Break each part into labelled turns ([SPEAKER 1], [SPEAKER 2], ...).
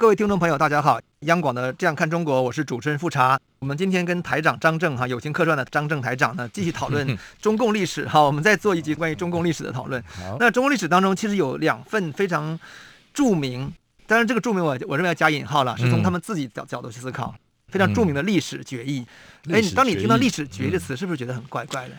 [SPEAKER 1] 各位听众朋友，大家好！央广的《这样看中国》，我是主持人富察。我们今天跟台长张正哈友情客串的张正台长呢，继续讨论 中共历史。哈，我们再做一集关于中共历史的讨论。那中共历史当中，其实有两份非常著名，当然这个著名我我认为要加引号了，是从他们自己角角度去思考，非常著名的历史决议。哎，当你听到历史决议的词，是不是觉得很怪怪的？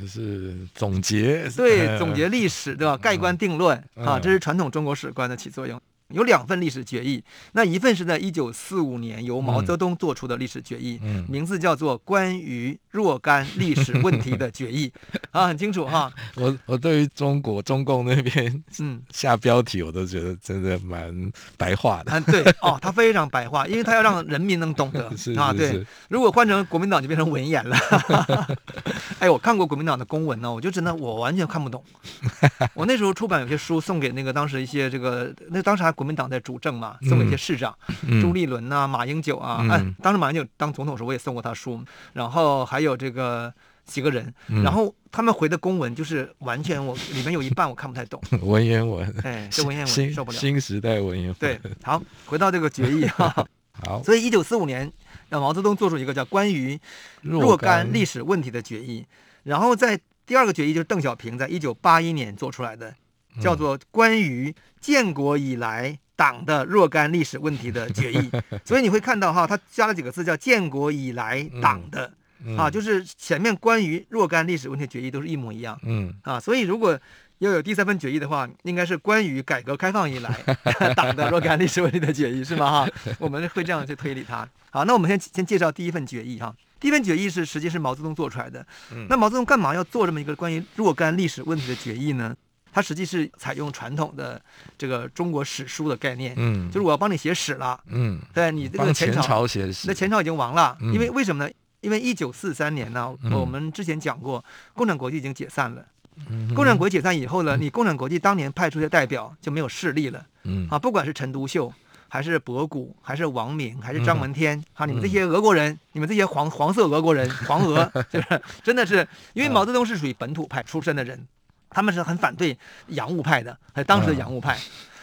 [SPEAKER 2] 就是总结，
[SPEAKER 1] 对，总结历史，对吧？盖棺定论啊，这是传统中国史观的起作用。有两份历史决议，那一份是在一九四五年由毛泽东做出的历史决议，嗯、名字叫做《关于若干历史问题的决议》，啊，很清楚哈。
[SPEAKER 2] 我我对于中国中共那边嗯 下标题，我都觉得真的蛮白话的。
[SPEAKER 1] 嗯，对哦，他非常白话，因为他要让人民能懂得
[SPEAKER 2] 是
[SPEAKER 1] 啊。对，如果换成国民党就变成文言了。哎，我看过国民党的公文呢，我就真的我完全看不懂。我那时候出版有些书送给那个当时一些这个那当时还。国民党在主政嘛，送了一些市长，嗯、朱立伦呐、啊、马英九啊，嗯、哎，当时马英九当总统的时候，我也送过他书，然后还有这个几个人，嗯、然后他们回的公文就是完全我里面有一半我看不太懂，
[SPEAKER 2] 文言文，
[SPEAKER 1] 哎，这文言文受不了，
[SPEAKER 2] 新时代文言文。
[SPEAKER 1] 对，好，回到这个决议哈，
[SPEAKER 2] 好，
[SPEAKER 1] 所以一九四五年让毛泽东做出一个叫关于若干历史问题的决议，然后在第二个决议就是邓小平在一九八一年做出来的。叫做关于建国以来党的若干历史问题的决议，所以你会看到哈，他加了几个字叫建国以来党的，啊，就是前面关于若干历史问题决议都是一模一样，嗯，啊，所以如果要有第三份决议的话，应该是关于改革开放以来 党的若干历史问题的决议，是吗？哈，我们会这样去推理它。好，那我们先先介绍第一份决议哈，第一份决议是实际是毛泽东做出来的，那毛泽东干嘛要做这么一个关于若干历史问题的决议呢？它实际是采用传统的这个中国史书的概念，嗯，就是我要帮你写史了，嗯，对你这个前
[SPEAKER 2] 朝写史，
[SPEAKER 1] 那前朝已经亡了，因为为什么呢？因为一九四三年呢，我们之前讲过，共产国际已经解散了，共产国际解散以后呢，你共产国际当年派出的代表就没有势力了，嗯，啊，不管是陈独秀，还是博古，还是王明，还是张闻天，啊，你们这些俄国人，你们这些黄黄色俄国人，黄俄，就是真的是，因为毛泽东是属于本土派出身的人。他们是很反对洋务派的，还当时的洋务派，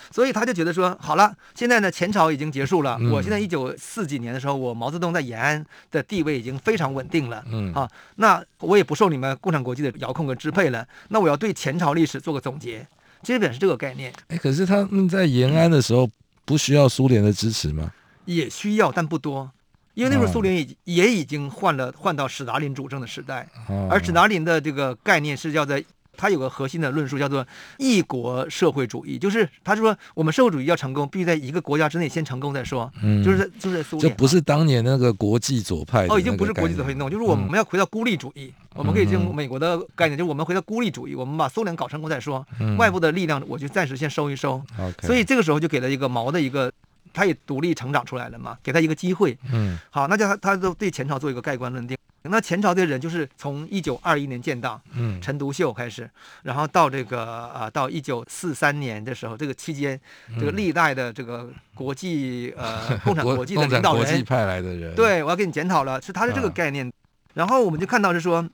[SPEAKER 1] 所以他就觉得说，好了，现在呢前朝已经结束了，我现在一九四几年的时候，我毛泽东在延安的地位已经非常稳定了，嗯。啊，那我也不受你们共产国际的遥控和支配了，那我要对前朝历史做个总结，基本是这个概念。
[SPEAKER 2] 哎，可是他们在延安的时候不需要苏联的支持吗？
[SPEAKER 1] 也需要，但不多，因为那时候苏联已也已经换了换到史达林主政的时代，而史达林的这个概念是叫做。他有个核心的论述叫做“一国社会主义”，就是他说我们社会主义要成功，必须在一个国家之内先成功再说。嗯，就是就是苏联，
[SPEAKER 2] 这不是当年那个国际左派
[SPEAKER 1] 哦，已经不是国际左派那种，就是我们要回到孤立主义。嗯、我们可以用美国的概念，就是我们回到孤立主义，我们把苏联搞成功再说。嗯、外部的力量，我就暂时先收一收。Okay 所以这个时候就给了一个毛的一个，他也独立成长出来了嘛，给他一个机会。嗯，好，那就他他都对前朝做一个盖棺论定。那前朝的人就是从一九二一年建党，嗯，陈独秀开始，然后到这个啊，到一九四三年的时候，这个期间，这个历代的这个国际呃共产国际的领导人，
[SPEAKER 2] 国际派来的人，
[SPEAKER 1] 对，我要给你检讨了，是他是这个概念。然后我们就看到是说，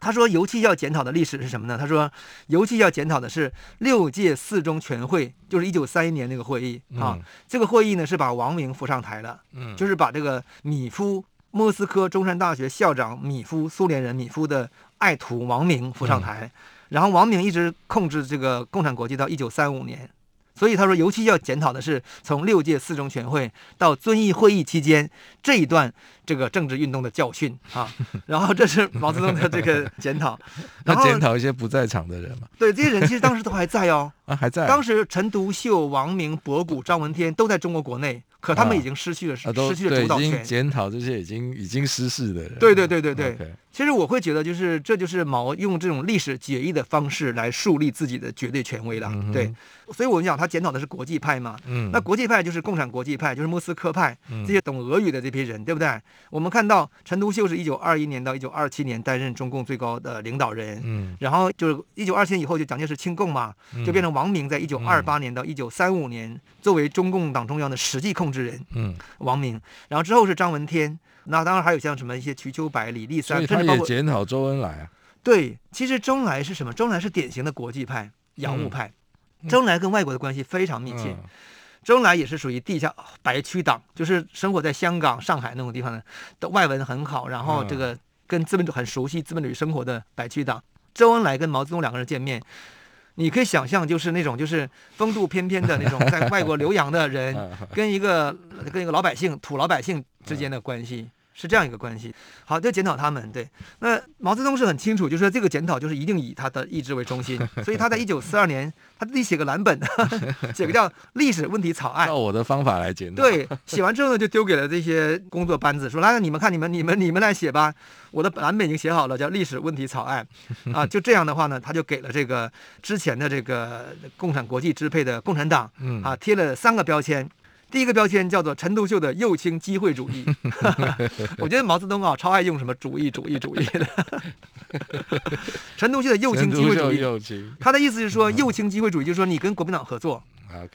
[SPEAKER 1] 他说尤其要检讨的历史是什么呢？他说尤其要检讨的是六届四中全会，就是一九三一年那个会议啊，这个会议呢是把王明扶上台了，嗯，就是把这个米夫。莫斯科中山大学校长米夫，苏联人米夫的爱徒王明扶上台，然后王明一直控制这个共产国际到一九三五年，所以他说，尤其要检讨的是从六届四中全会到遵义会议期间这一段这个政治运动的教训啊。然后这是毛泽东的这个检讨，
[SPEAKER 2] 然后检讨一些不在场的人嘛。
[SPEAKER 1] 对，这些人其实当时都还在哦，
[SPEAKER 2] 啊，还在。
[SPEAKER 1] 当时陈独秀、王明、博古、张闻天都在中国国内。可他们已经失去了、啊、失去了主
[SPEAKER 2] 导权，检讨这些已经已经失势的人。
[SPEAKER 1] 对对对对对。
[SPEAKER 2] Okay.
[SPEAKER 1] 其实我会觉得，就是这就是毛用这种历史解义的方式来树立自己的绝对权威了。嗯、对，所以我们讲他检讨的是国际派嘛。嗯。那国际派就是共产国际派，就是莫斯科派，这些懂俄语的这批人，对不对？我们看到陈独秀是一九二一年到一九二七年担任中共最高的领导人。嗯。然后就是一九二七年以后就蒋介石亲共嘛，就变成王明在一九二八年到一九三五年作为中共党中央的实际控制人。嗯。王明，然后之后是张闻天，那当然还有像什么一些瞿秋白、李立三，
[SPEAKER 2] 甚至包括检讨周恩来啊。
[SPEAKER 1] 对，其实周恩来是什么？周恩来是典型的国际派、洋务派。嗯、周恩来跟外国的关系非常密切。嗯、周恩来也是属于地下白区党，就是生活在香港、上海那种地方的，的外文很好，然后这个跟资本主义很熟悉资本主义生活的白区党。周恩来跟毛泽东两个人见面。你可以想象，就是那种就是风度翩翩的那种在 外国留洋的人，跟一个跟一个老百姓土老百姓之间的关系。是这样一个关系，好，就检讨他们。对，那毛泽东是很清楚，就是说这个检讨就是一定以他的意志为中心，所以他在一九四二年，他自己写个蓝本，写个叫《历史问题草案》，
[SPEAKER 2] 照我的方法来检讨。
[SPEAKER 1] 对，写完之后呢，就丢给了这些工作班子，说来，你们看，你们、你们、你们来写吧。我的蓝本已经写好了，叫《历史问题草案》啊。就这样的话呢，他就给了这个之前的这个共产国际支配的共产党，啊，贴了三个标签。第一个标签叫做陈独秀的右倾机会主义，我觉得毛泽东啊超爱用什么主义主义主义的。陈独秀的右倾机会主义，他的意思是说右倾机会主义就是说你跟国民党合作。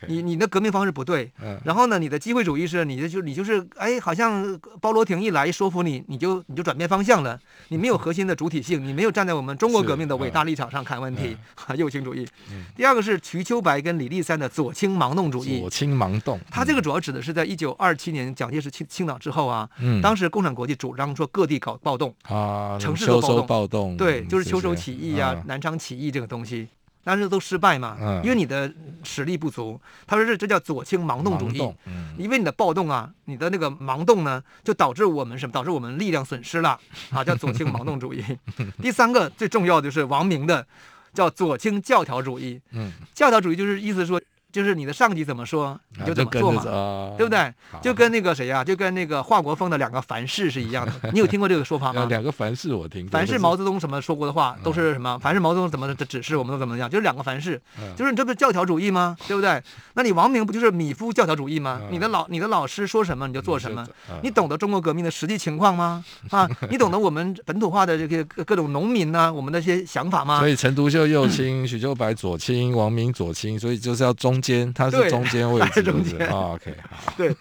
[SPEAKER 1] 你你的革命方式不对，嗯、然后呢，你的机会主义是你的就你就是哎，好像包罗廷一来说服你，你就你就转变方向了，你没有核心的主体性，你没有站在我们中国革命的伟大立场上看问题，嗯、右倾主义。嗯、第二个是瞿秋白跟李立三的左倾盲动主义。
[SPEAKER 2] 左倾盲动，
[SPEAKER 1] 他这个主要指的是在一九二七年蒋介石清清党之后啊，嗯、当时共产国际主张说各地搞暴动啊，城市的暴动，暴动对，就是秋收起义啊，嗯、南昌起义这个东西。但是都失败嘛，嗯、因为你的实力不足。他说这这叫左倾盲动主义，嗯、因为你的暴动啊，你的那个盲动呢，就导致我们什么？导致我们力量损失了啊，叫左倾盲动主义。第三个最重要的就是王明的，叫左倾教条主义。嗯、教条主义就是意思说。就是你的上级怎么说你就怎么做嘛，啊、对不对？就跟那个谁呀、啊，就跟那个华国锋的两个凡事是一样的。你有听过这个说法吗？
[SPEAKER 2] 两个凡是我听过。
[SPEAKER 1] 凡是毛泽东什么说过的话都是什么？凡是毛泽东怎么的指示，我们都怎么样？就是两个凡是，就是你这不是教条主义吗？对不对？那你王明不就是米夫教条主义吗？你的老你的老师说什么你就做什么？你懂得中国革命的实际情况吗？啊，你懂得我们本土化的这个各种农民呢、啊，我们的一些想法吗？
[SPEAKER 2] 所以陈独秀右倾，许秋白左倾，王明左倾，所以就是要中。中间，他是中间位置，中间。OK，好。对，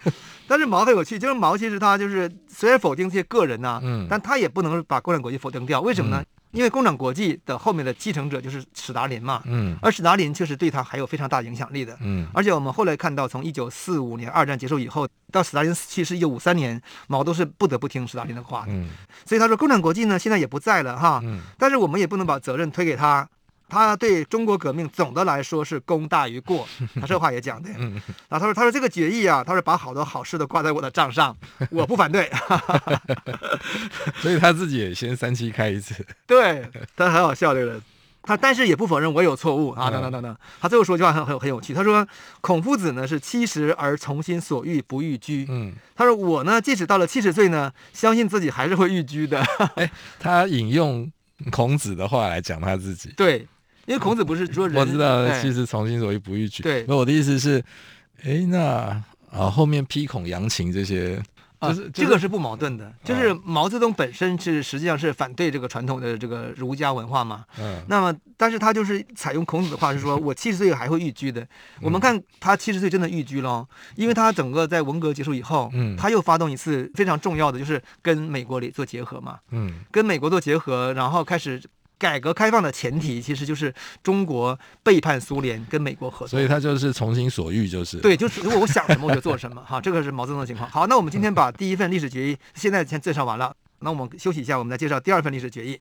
[SPEAKER 2] 但是毛很有趣，就是毛其实他就是虽然否定这些个人呐、啊，嗯，但他也不能把共产国际否定掉。为什么呢？嗯、因为共产国际的后面的继承者就是史达林嘛，嗯，而史达林确实对他还有非常大影响力的，嗯，而且我们后来看到，从一九四五年二战结束以后，到史达林死去是一九五三年，毛都是不得不听史达林的话的，嗯，所以他说共产国际呢现在也不在了哈，嗯，但是我们也不能把责任推给他。他对中国革命总的来说是功大于过，他这话也讲的。然后他说：“他说这个决议啊，他说把好多好事都挂在我的账上，我不反对。”所以他自己也先三七开一次。
[SPEAKER 1] 对，他很好笑这个人，他但是也不否认我有错误啊，等等等等。他最后说句话很很很有趣，他说：“孔夫子呢是七十而从心所欲不逾矩。”嗯，他说我呢即使到了七十岁呢，相信自己还是会逾矩的。
[SPEAKER 2] 哎，他引用孔子的话来讲他自己。
[SPEAKER 1] 对。因为孔子不是说人，
[SPEAKER 2] 我知道，其实从心所欲不逾矩。对，那我的意思是，哎，那啊后面批孔杨晴这些，就是、
[SPEAKER 1] 啊、这个是不矛盾的。就是毛泽东本身是实际上是反对这个传统的这个儒家文化嘛。嗯。那么，但是他就是采用孔子的话，是说 我七十岁还会逾矩的。我们看他七十岁真的逾矩了，因为他整个在文革结束以后，嗯，他又发动一次非常重要的，就是跟美国里做结合嘛。嗯。跟美国做结合，然后开始。改革开放的前提其实就是中国背叛苏联，跟美国合作，
[SPEAKER 2] 所以他就是从心所欲，就是
[SPEAKER 1] 对，就是如果我想什么我就做什么，哈，这个是毛泽东的情况。好，那我们今天把第一份历史决议现在先介绍完了，那我们休息一下，我们再介绍第二份历史决议。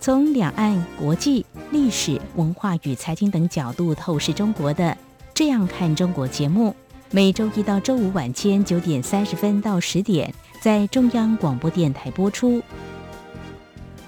[SPEAKER 3] 从两岸、国际、历史文化与财经等角度透视中国的《这样看中国》节目，每周一到周五晚间九点三十分到十点在中央广播电台播出。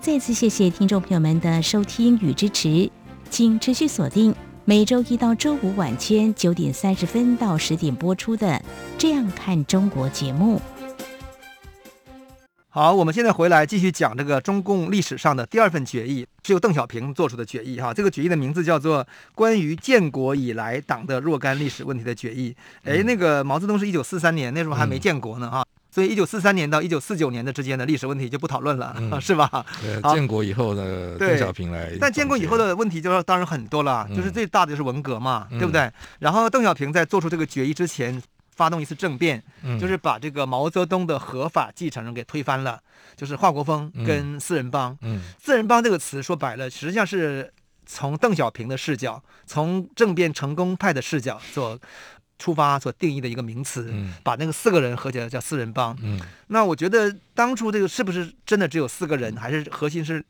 [SPEAKER 3] 再次谢谢听众朋友们的收听与支持，请持续锁定每周一到周五晚间九点三十分到十点播出的《这样看中国》节目。
[SPEAKER 1] 好，我们现在回来继续讲这个中共历史上的第二份决议，是由邓小平做出的决议哈。这个决议的名字叫做《关于建国以来党的若干历史问题的决议》。哎，那个毛泽东是一九四三年，那时候还没建国呢哈，所以一九四三年到一九四九年的之间的历史问题就不讨论了，嗯、是吧？
[SPEAKER 2] 对，建国以后的邓小平来。
[SPEAKER 1] 但建国以后的问题就当然很多了，就是最大的就是文革嘛，嗯、对不对？然后邓小平在做出这个决议之前。发动一次政变，就是把这个毛泽东的合法继承人给推翻了，就是华国锋跟四人帮。嗯，四人帮这个词说白了，实际上是从邓小平的视角，从政变成功派的视角所出发所定义的一个名词，把那个四个人合起来叫四人帮。嗯，那我觉得当初这个是不是真的只有四个人，还是核心是？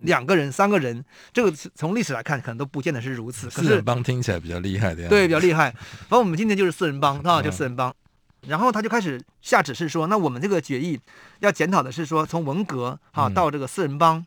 [SPEAKER 1] 两个人、三个人，这个从历史来看，可能都不见得是如此。可是
[SPEAKER 2] 四人帮听起来比较厉害的样子。
[SPEAKER 1] 对，比较厉害。反正我们今天就是四人帮啊，就四人帮。嗯、然后他就开始下指示说，那我们这个决议要检讨的是说，从文革啊到这个四人帮，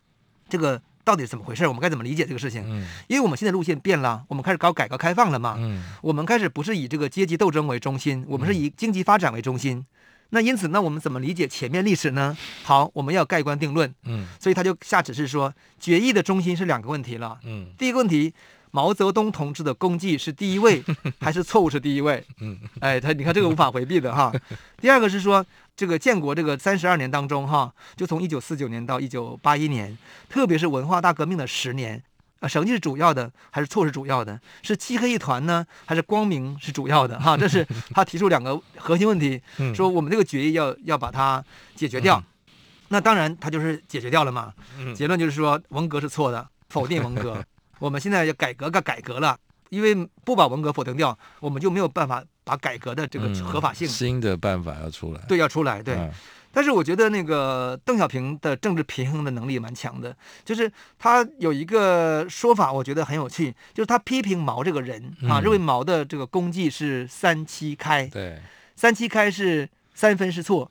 [SPEAKER 1] 这个到底是怎么回事？我们该怎么理解这个事情？嗯、因为我们现在路线变了，我们开始搞改革开放了嘛。嗯、我们开始不是以这个阶级斗争为中心，我们是以经济发展为中心。那因此，那我们怎么理解前面历史呢？好，我们要盖棺定论。嗯，所以他就下指示说，决议的中心是两个问题了。嗯，第一个问题，毛泽东同志的功绩是第一位，还是错误是第一位？嗯，哎，他你看这个无法回避的哈。第二个是说，这个建国这个三十二年当中哈，就从一九四九年到一九八一年，特别是文化大革命的十年。啊，成绩是主要的还是错是主要的？是漆黑一团呢，还是光明是主要的？哈，这是 他提出两个核心问题，说我们这个决议要要把它解决掉。那当然，他就是解决掉了嘛。结论就是说文革是错的，否定文革。我们现在要改革个改革了，因为不把文革否定掉，我们就没有办法把改革的这个合法性。
[SPEAKER 2] 新的办法要出来。
[SPEAKER 1] 对，要出来。对。但是我觉得那个邓小平的政治平衡的能力蛮强的，就是他有一个说法，我觉得很有趣，就是他批评毛这个人啊，认为毛的这个功绩是三七开，
[SPEAKER 2] 对，
[SPEAKER 1] 三七开是三分是错。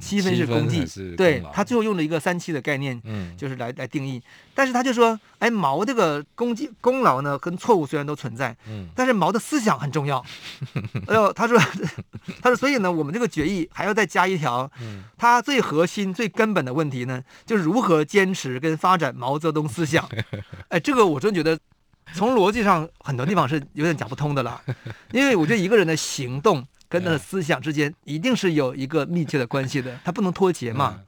[SPEAKER 1] 七分是功绩，对，他最后用了一个三七的概念，嗯，就是来来定义。但是他就说，哎，毛这个功绩功劳呢，跟错误虽然都存在，嗯，但是毛的思想很重要。哎呦，他说，他说，所以呢，我们这个决议还要再加一条，嗯，他最核心、最根本的问题呢，就是如何坚持跟发展毛泽东思想。哎，这个我真觉得，从逻辑上很多地方是有点讲不通的了，因为我觉得一个人的行动。跟他的思想之间一定是有一个密切的关系的，他不能脱节嘛。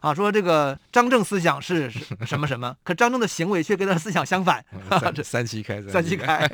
[SPEAKER 1] 啊，说这个张正思想是什么什么，可张正的行为却跟他的思想相反。
[SPEAKER 2] 三 三七开，
[SPEAKER 1] 三七开。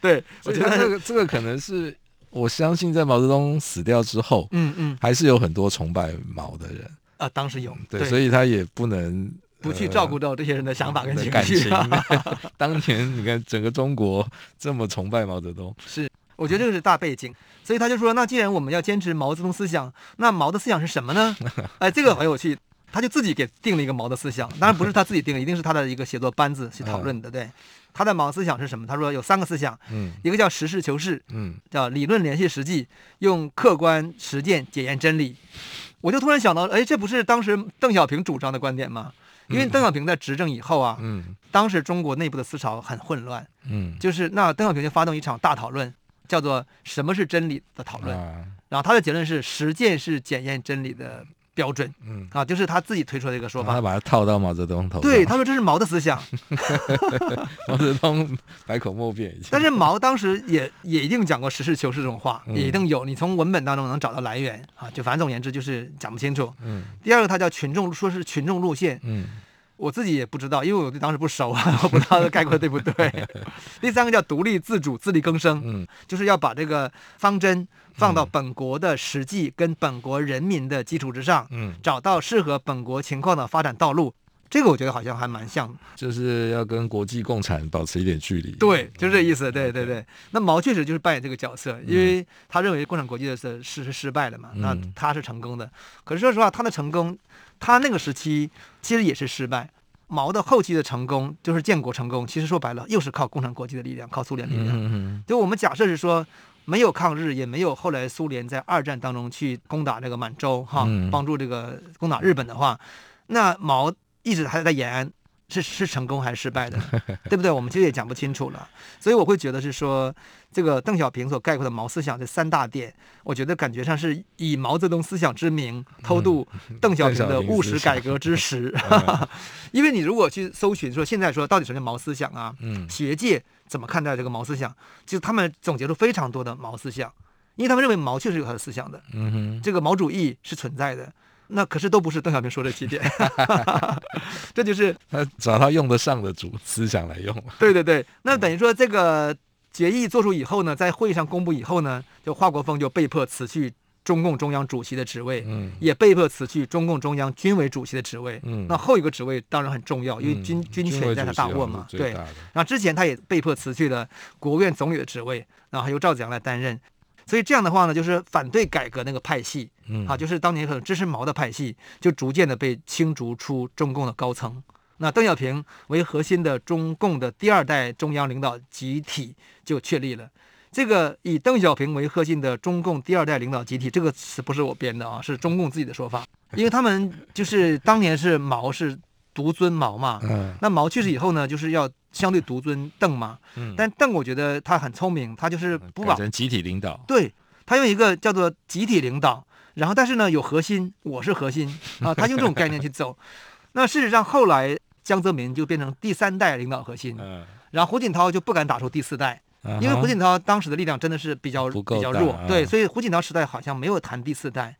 [SPEAKER 1] 对，我觉得
[SPEAKER 2] 这个这个可能是我相信，在毛泽东死掉之后，嗯嗯，还是有很多崇拜毛的人
[SPEAKER 1] 啊，当时有，
[SPEAKER 2] 对，所以他也不能
[SPEAKER 1] 不去照顾到这些人的想法跟情绪。
[SPEAKER 2] 当年你看，整个中国这么崇拜毛泽东，
[SPEAKER 1] 是。我觉得这个是大背景，所以他就说，那既然我们要坚持毛泽东思想，那毛的思想是什么呢？哎，这个很有趣，他就自己给定了一个毛的思想，当然不是他自己定的，一定是他的一个写作班子去讨论的。对，他的毛思想是什么？他说有三个思想，嗯，一个叫实事求是，嗯，叫理论联系实际，用客观实践检验真理。我就突然想到，哎，这不是当时邓小平主张的观点吗？因为邓小平在执政以后啊，嗯，当时中国内部的思潮很混乱，嗯，就是那邓小平就发动一场大讨论。叫做什么是真理的讨论，然后他的结论是实践是检验真理的标准，嗯。啊，就是他自己推出的一个说法，
[SPEAKER 2] 他把它套到毛泽东头上，
[SPEAKER 1] 对，他说这是毛的思想，
[SPEAKER 2] 毛泽东百口莫辩，
[SPEAKER 1] 但是毛当时也也一定讲过实事求是这种话，也一定有，你从文本当中能找到来源啊，就反正总言之就是讲不清楚，嗯，第二个他叫群众，说是群众路线，嗯。我自己也不知道，因为我对当时不熟啊，我不知道概括对不对。第三个叫独立自主、自力更生，嗯，就是要把这个方针放到本国的实际跟本国人民的基础之上，嗯，找到适合本国情况的发展道路，这个我觉得好像还蛮像，
[SPEAKER 2] 就是要跟国际共产保持一点距离。
[SPEAKER 1] 对，就是这意思。对对对。那毛确实就是扮演这个角色，因为他认为共产国际的是是是失败的嘛，那他是成功的。可是说实话，他的成功，他那个时期其实也是失败。毛的后期的成功，就是建国成功，其实说白了又是靠共产国际的力量，靠苏联力量。就我们假设是说，没有抗日，也没有后来苏联在二战当中去攻打这个满洲哈，帮助这个攻打日本的话，那毛。一直还在延安，是是成功还是失败的，对不对？我们其实也讲不清楚了。所以我会觉得是说，这个邓小平所概括的毛思想这三大点，我觉得感觉上是以毛泽东思想之名偷渡邓小平的务实改革之实。嗯、因为你如果去搜寻说现在说到底什么叫毛思想啊？嗯，学界怎么看待这个毛思想？其实他们总结出非常多的毛思想，因为他们认为毛确实有他的思想的。嗯哼，这个毛主义是存在的。那可是都不是邓小平说的几点 这就是
[SPEAKER 2] 他找他用得上的主思想来用。
[SPEAKER 1] 对对对，那等于说这个决议做出以后呢，在会议上公布以后呢，就华国锋就被迫辞去中共中央主席的职位，嗯，也被迫辞去中共中央军委主席的职位。嗯，那后一个职位当然很重要，因为军、嗯、军权在他大握嘛。对，然后之前他也被迫辞去了国务院总理的职位，然后由赵子阳来担任。所以这样的话呢，就是反对改革那个派系，嗯，啊，就是当年可能支持毛的派系，就逐渐的被清除出中共的高层。那邓小平为核心的中共的第二代中央领导集体就确立了。这个以邓小平为核心的中共第二代领导集体，这个词不是我编的啊，是中共自己的说法，因为他们就是当年是毛是。独尊毛嘛，嗯，那毛去世以后呢，就是要相对独尊邓嘛，嗯，但邓我觉得他很聪明，他就是不把
[SPEAKER 2] 成集体领导，
[SPEAKER 1] 对，他用一个叫做集体领导，然后但是呢有核心，我是核心 啊，他用这种概念去走。那事实上后来江泽民就变成第三代领导核心，嗯，然后胡锦涛就不敢打出第四代，因为胡锦涛当时的力量真的是比较比较弱，对，所以胡锦涛时代好像没有谈第四代。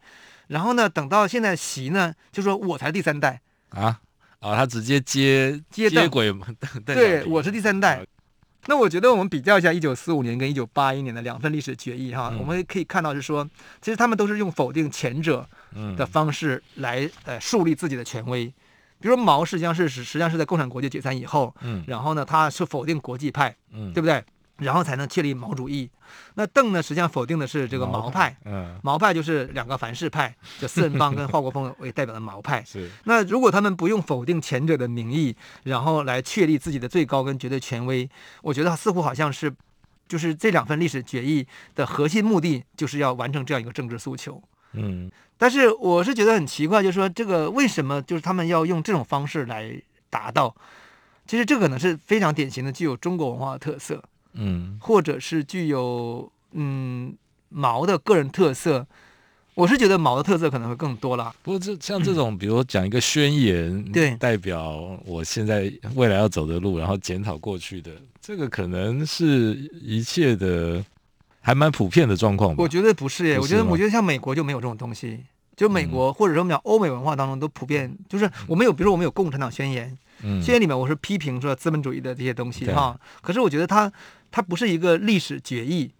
[SPEAKER 1] 然后呢，等到现在习呢，就说我才第三代。啊。
[SPEAKER 2] 啊、哦，他直接接接接轨嘛？
[SPEAKER 1] 对，我是第三代。那我觉得我们比较一下一九四五年跟一九八一年的两份历史决议哈，嗯、我们可以看到是说，其实他们都是用否定前者的方式来呃树立自己的权威。比如说毛实际上是实实际上是在共产国际解散以后，嗯，然后呢他是否定国际派，嗯，对不对？然后才能确立毛主义。那邓呢，实际上否定的是这个毛派。嗯，毛派就是两个凡是派，就四人帮跟华国锋为代表的毛派。是。那如果他们不用否定前者的名义，然后来确立自己的最高跟绝对权威，我觉得似乎好像是，就是这两份历史决议的核心目的，就是要完成这样一个政治诉求。嗯。但是我是觉得很奇怪，就是说这个为什么就是他们要用这种方式来达到？其实这可能是非常典型的具有中国文化的特色。嗯，或者是具有嗯毛的个人特色，我是觉得毛的特色可能会更多了。
[SPEAKER 2] 不过这像这种，比如讲一个宣言，对，代表我现在未来要走的路，然后检讨过去的，这个可能是一切的还蛮普遍的状况吧。
[SPEAKER 1] 我觉得不是耶，我觉得我觉得像美国就没有这种东西，就美国、嗯、或者说我们讲欧美文化当中都普遍，就是我们有，比如说我们有共产党宣言，嗯，宣言里面我是批评说资本主义的这些东西哈，可是我觉得它。它不是一个历史决议，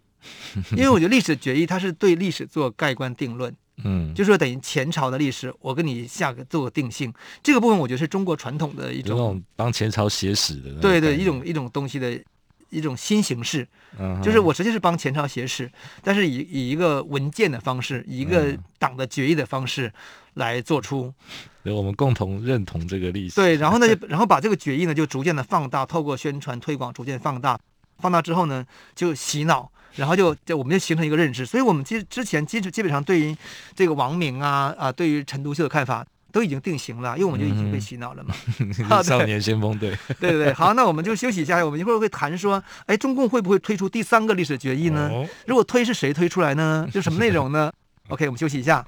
[SPEAKER 1] 因为我觉得历史决议它是对历史做盖棺定论，嗯，就是说等于前朝的历史，我跟你下个做个定性，这个部分我觉得是中国传统的一种
[SPEAKER 2] 帮前朝写史的，
[SPEAKER 1] 对对，一种一种东西的一种新形式，嗯，就是我实际是帮前朝写史，但是以以一个文件的方式，以一个党的决议的方式来做出，
[SPEAKER 2] 所以我们共同认同这个历史，
[SPEAKER 1] 对，然后呢，就然后把这个决议呢就逐渐的放大，透过宣传推广逐渐放大。放大之后呢，就洗脑，然后就就我们就形成一个认知，所以我们其实之前基基本上对于这个王明啊啊，对于陈独秀的看法都已经定型了，因为我们就已经被洗脑了嘛。
[SPEAKER 2] 嗯、少年先锋队，
[SPEAKER 1] 对对对，好，那我们就休息一下，我们一会儿会谈说，哎，中共会不会推出第三个历史决议呢？哦、如果推是谁推出来呢？就什么内容呢？OK，我们休息一下。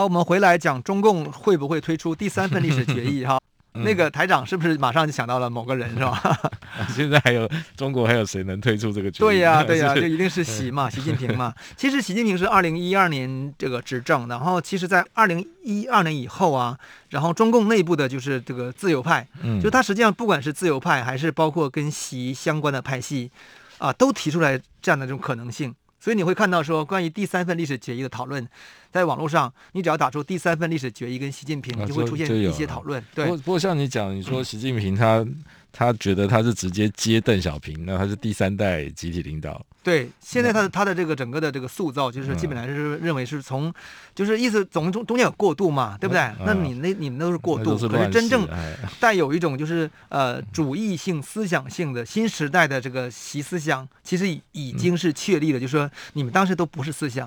[SPEAKER 1] 好，我们回来讲中共会不会推出第三份历史决议 哈？那个台长是不是马上就想到了某个人是吧？
[SPEAKER 2] 现在还有中国还有谁能推出这个决议？
[SPEAKER 1] 对呀、啊，对呀、啊，就一定是习嘛，习近平嘛。其实习近平是二零一二年这个执政，然后其实在二零一二年以后啊，然后中共内部的就是这个自由派，嗯，就他实际上不管是自由派还是包括跟习相关的派系啊，都提出来这样的这种可能性。所以你会看到说，关于第三份历史决议的讨论，在网络上，你只要打出第三份历史决议跟习近平，就会出现一些讨论。啊、对，
[SPEAKER 2] 不过不过像你讲，你说习近平他、嗯、他觉得他是直接接邓小平，那他是第三代集体领导。
[SPEAKER 1] 对，现在他的他的这个整个的这个塑造，就是基本上是认为是从，就是意思总中中间有过渡嘛，对不对？那你那你们都是过渡，可是真正带有一种就是呃主义性思想性的新时代的这个习思想，其实已经是确立了，就是说你们当时都不是思想。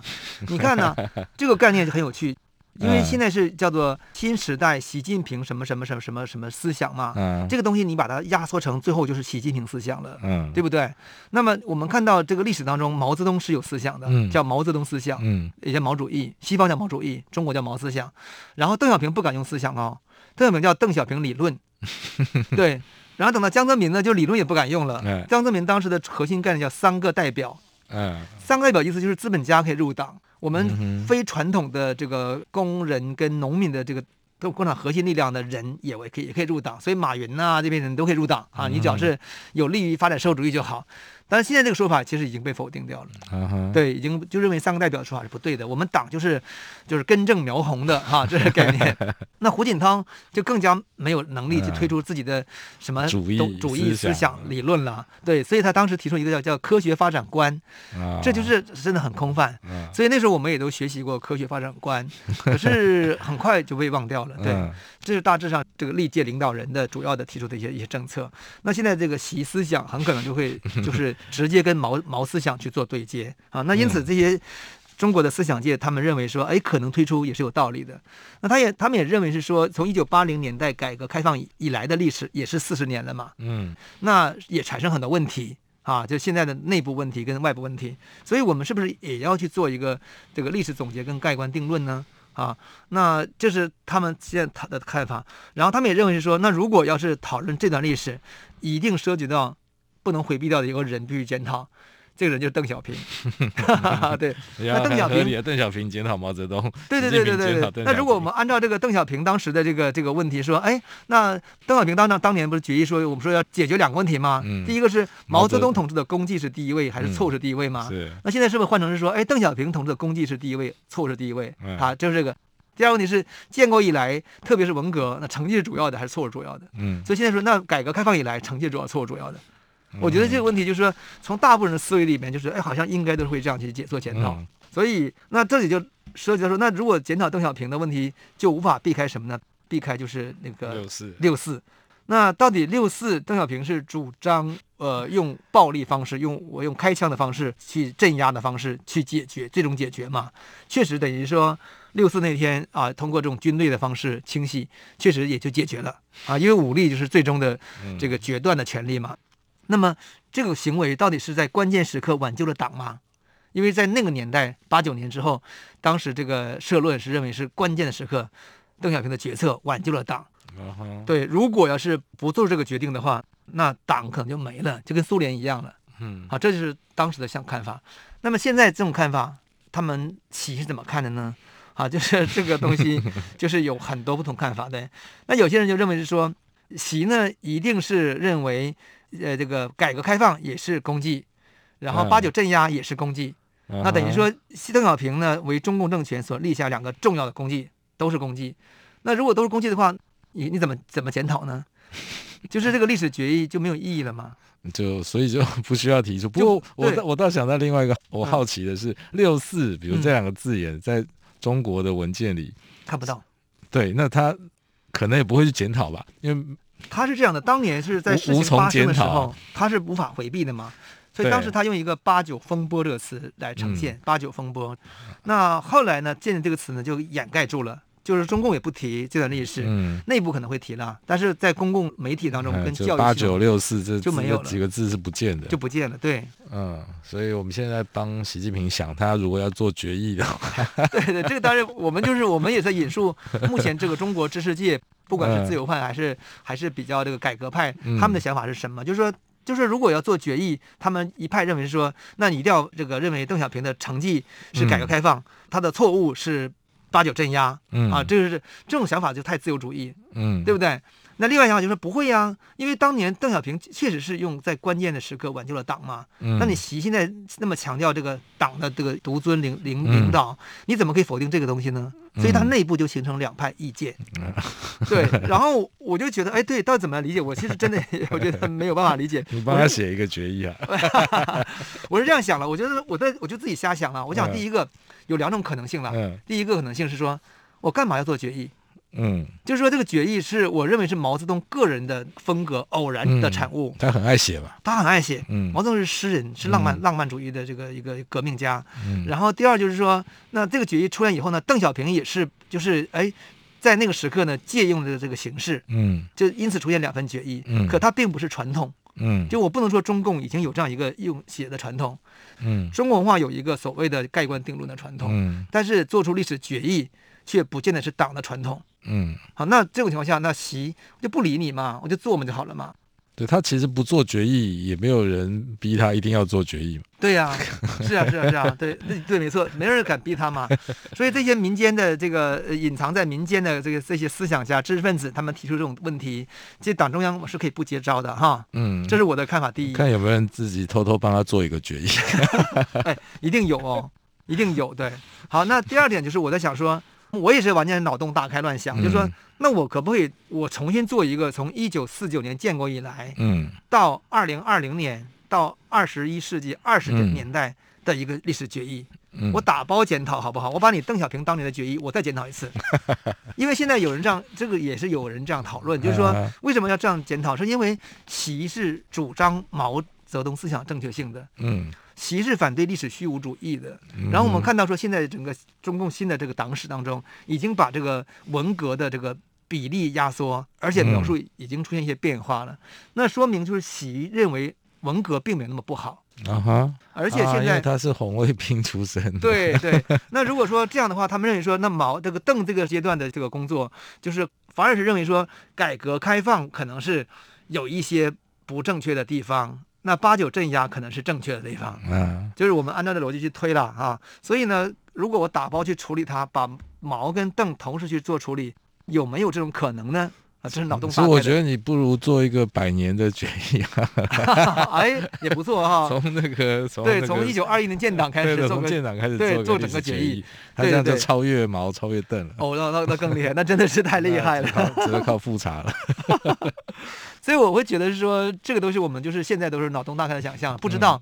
[SPEAKER 1] 你看呢，这个概念就很有趣。因为现在是叫做新时代习近平什么什么什么什么什么思想嘛，嗯，这个东西你把它压缩成最后就是习近平思想了，嗯，对不对？那么我们看到这个历史当中，毛泽东是有思想的，嗯，叫毛泽东思想，嗯，也叫毛主义，西方叫毛主义，中国叫毛思想。然后邓小平不敢用思想哦，邓小平叫邓小平理论，对。然后等到江泽民呢，就理论也不敢用了，江泽民当时的核心概念叫三个代表，嗯，三个代表意思就是资本家可以入党。我们非传统的这个工人跟农民的这个都工厂核心力量的人也可以也可以入党，所以马云呐、啊、这边人都可以入党啊，你只要是有利于发展社会主义就好。但是现在这个说法其实已经被否定掉了，uh. 对，已经就认为三个代表的说法是不对的。我们党就是就是根正苗红的哈，这是概念。那胡锦涛就更加没有能力去推出自己的什么主义主义思想理论了，对，所以他当时提出一个叫叫科学发展观，uh. 这就是真的很空泛。Uh. 所以那时候我们也都学习过科学发展观，可是很快就被忘掉了。对，这是大致上这个历届领导人的主要的提出的一些一些政策。那现在这个习思想很可能就会就是。直接跟毛毛思想去做对接啊，那因此这些中国的思想界，他们认为说，哎，可能推出也是有道理的。那他也他们也认为是说，从一九八零年代改革开放以来的历史也是四十年了嘛，嗯，那也产生很多问题啊，就现在的内部问题跟外部问题，所以我们是不是也要去做一个这个历史总结跟盖棺定论呢？啊，那这是他们现在他的看法。然后他们也认为是说，那如果要是讨论这段历史，一定涉及到。不能回避掉的一个人必须检讨，这个人就是邓小平。对，那邓小平，
[SPEAKER 2] 邓小平检讨毛泽东。
[SPEAKER 1] 对对对对对对。那如果我们按照这个邓小平当时的这个这个问题说，哎，那邓小平当当当年不是决议说，我们说要解决两个问题吗？嗯。第一个是毛泽东同志的功绩是第一位还是错误是第一位吗？是。那现在是不是换成是说，哎，邓小平同志的功绩是第一位，错误是第一位？啊，就是这个。第二个问题是，建国以来，特别是文革，那成绩是主要的还是错误主要的？嗯。所以现在说，那改革开放以来，成绩主要，错误主要的？我觉得这个问题就是说，从大部分人的思维里面，就是哎，好像应该都是会这样去解做检讨。嗯、所以，那这里就涉及到说，那如果检讨邓小平的问题，就无法避开什么呢？避开就是那个六四。六四。那到底六四邓小平是主张呃用暴力方式，用我用开枪的方式去镇压的方式去解决最终解决嘛？确实等于说六四那天啊，通过这种军队的方式清洗，确实也就解决了啊，因为武力就是最终的这个决断的权利嘛。嗯那么这个行为到底是在关键时刻挽救了党吗？因为在那个年代，八九年之后，当时这个社论是认为是关键的时刻，邓小平的决策挽救了党。Uh. 对，如果要是不做这个决定的话，那党可能就没了，就跟苏联一样了。嗯，好，这就是当时的想看法。那么现在这种看法，他们起是怎么看的呢？啊，就是这个东西，就是有很多不同看法的。那有些人就认为是说，习呢一定是认为。呃，这个改革开放也是功绩，然后八九镇压也是功绩，嗯、那等于说，邓小平呢为中共政权所立下两个重要的功绩，都是功绩。那如果都是功绩的话，你你怎么怎么检讨呢？就是这个历史决议就没有意义了吗？
[SPEAKER 2] 就所以就不需要提出。不过我我倒想到另外一个，我好奇的是六四，比如这两个字眼在中国的文件里
[SPEAKER 1] 看不到。
[SPEAKER 2] 对，那他可能也不会去检讨吧，因为。
[SPEAKER 1] 他是这样的，当年是在事情发生的时候，他是无法回避的嘛，所以当时他用一个“八九风波”这个词来呈现“八九风波”。那后来呢，“见”这个词呢就掩盖住了，就是中共也不提这段历史，嗯，内部可能会提了，但是在公共媒体当中跟教育
[SPEAKER 2] 八九六四这就没有几个字是不见的，
[SPEAKER 1] 就不见了，对，
[SPEAKER 2] 嗯，所以我们现在帮习近平想，他如果要做决议的话，
[SPEAKER 1] 对对，这个当然我们就是我们也在引述目前这个中国知识界。不管是自由派还是、嗯、还是比较这个改革派，他们的想法是什么？就是说，就是如果要做决议，他们一派认为说，那你一定要这个认为邓小平的成绩是改革开放，嗯、他的错误是八九镇压，嗯。啊，这就是这种想法就太自由主义，嗯，对不对？那另外想法就是说不会呀、啊，因为当年邓小平确实是用在关键的时刻挽救了党嘛。嗯。那你习现在那么强调这个党的这个独尊领领领导，你怎么可以否定这个东西呢？所以他内部就形成两派意见。嗯。对。然后我就觉得，哎，对，到底怎么理解？我其实真的 我觉得没有办法理解。
[SPEAKER 2] 你帮他写一个决议啊。
[SPEAKER 1] 我是这样想了，我觉得我在我就自己瞎想了。我想第一个有两种可能性了。嗯。第一个可能性是说，我干嘛要做决议？嗯，就是说这个决议是我认为是毛泽东个人的风格偶然的产物。
[SPEAKER 2] 嗯、他很爱写吧？
[SPEAKER 1] 他很爱写。嗯，毛泽东是诗人，是浪漫、嗯、浪漫主义的这个一个革命家。嗯，然后第二就是说，那这个决议出现以后呢，邓小平也是就是哎，在那个时刻呢借用的这个形式。嗯，就因此出现两份决议。嗯，可它并不是传统。嗯，就我不能说中共已经有这样一个用写的传统。嗯，中国文化有一个所谓的盖棺定论的传统。嗯，但是做出历史决议却不见得是党的传统。嗯，好，那这种情况下，那习就不理你嘛，我就做嘛就好了嘛。
[SPEAKER 2] 对，他其实不做决议，也没有人逼他一定要做决议。
[SPEAKER 1] 对呀、啊，是啊，是啊，是啊，对，对，对，没错，没人敢逼他嘛。所以这些民间的这个隐藏在民间的这个这些思想家、知识分子，他们提出这种问题，这党中央是可以不接招的哈。嗯，这是我的看法。第一，
[SPEAKER 2] 看有没有人自己偷偷帮他做一个决议。
[SPEAKER 1] 哎，一定有哦，一定有。对，好，那第二点就是我在想说。我也是完全脑洞大开乱想，嗯、就是说，那我可不可以我重新做一个从一九四九年建国以来，嗯，到二零二零年到二十一世纪二十年代的一个历史决议，嗯、我打包检讨好不好？我把你邓小平当年的决议，我再检讨一次，因为现在有人这样，这个也是有人这样讨论，就是说为什么要这样检讨？是因为习是主张毛泽东思想正确性的，嗯。习是反对历史虚无主义的，然后我们看到说，现在整个中共新的这个党史当中，已经把这个文革的这个比例压缩，而且描述已经出现一些变化了。那说明就是习认为文革并没有那么不好啊哈，而且现在
[SPEAKER 2] 他是红卫兵出身，
[SPEAKER 1] 对对。那如果说这样的话，他们认为说，那毛这个邓这个阶段的这个工作，就是反而是认为说，改革开放可能是有一些不正确的地方。那八九镇压可能是正确的地方，嗯，就是我们按照这逻辑去推了啊。所以呢，如果我打包去处理它，把毛跟邓同时去做处理，有没有这种可能呢？啊，这是脑洞大开。
[SPEAKER 2] 所以我觉得你不如做一个百年的决议啊，
[SPEAKER 1] 哎，也不错哈。
[SPEAKER 2] 从那个从对，
[SPEAKER 1] 从一九二一年建党开始，从
[SPEAKER 2] 建党开始
[SPEAKER 1] 对做整个决议，
[SPEAKER 2] 他这样就超越毛，超越邓了。
[SPEAKER 1] 哦，那那那更厉害，那真的是太厉害了，
[SPEAKER 2] 只能靠复查了。
[SPEAKER 1] 所以我会觉得是说，这个东西我们就是现在都是脑洞大开的想象，不知道，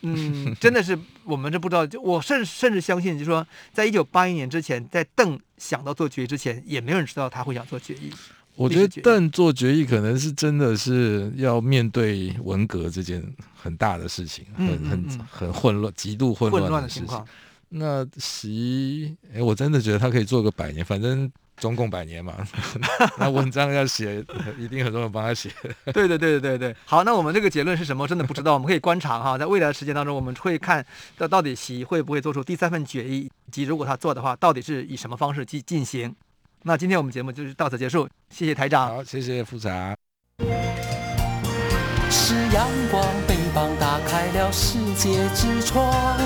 [SPEAKER 1] 嗯，真的是我们这不知道。就我甚甚至相信，就是说，在一九八一年之前，在邓想到做决议之前，也没有人知道他会想做决议。
[SPEAKER 2] 我觉得邓做决议可能是真的是要面对文革这件很大的事情，很很很混乱、极度混乱的情况。那习，哎，我真的觉得他可以做个百年，反正。中共百年嘛，那文章要写，一定很多人帮他写。
[SPEAKER 1] 对对对对对对。好，那我们这个结论是什么？真的不知道。我们可以观察哈，在未来的时间当中，我们会看到到底习会不会做出第三份决议，以及如果他做的话，到底是以什么方式去进行。那今天我们节目就是到此结束，谢谢台长。
[SPEAKER 2] 好，谢谢副长。
[SPEAKER 4] 是阳光，翅膀打开了世界之窗；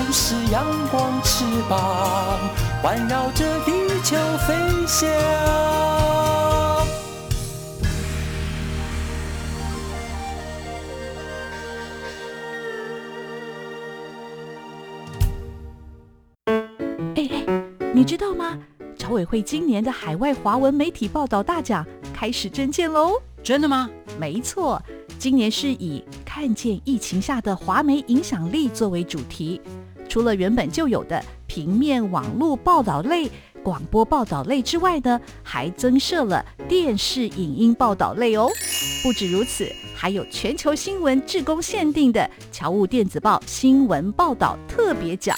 [SPEAKER 4] 是阳光，翅膀环绕着地球飞翔。
[SPEAKER 3] 哎哎，你知道吗？侨委会今年的海外华文媒体报道大奖开始征件喽！
[SPEAKER 5] 真的吗？
[SPEAKER 3] 没错。今年是以看见疫情下的华媒影响力作为主题，除了原本就有的平面、网络报道类、广播报道类之外呢，还增设了电视影音报道类哦。不止如此，还有全球新闻志工限定的侨务电子报新闻报道特别奖。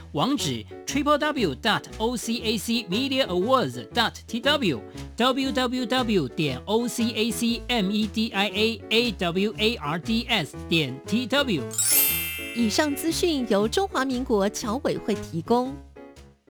[SPEAKER 5] 网址 triple w dot o c a c media awards dot t w w w w 点 o c a c m e d i a a w a r d s 点 t w。
[SPEAKER 6] 以上资讯由中华民国侨委会提供。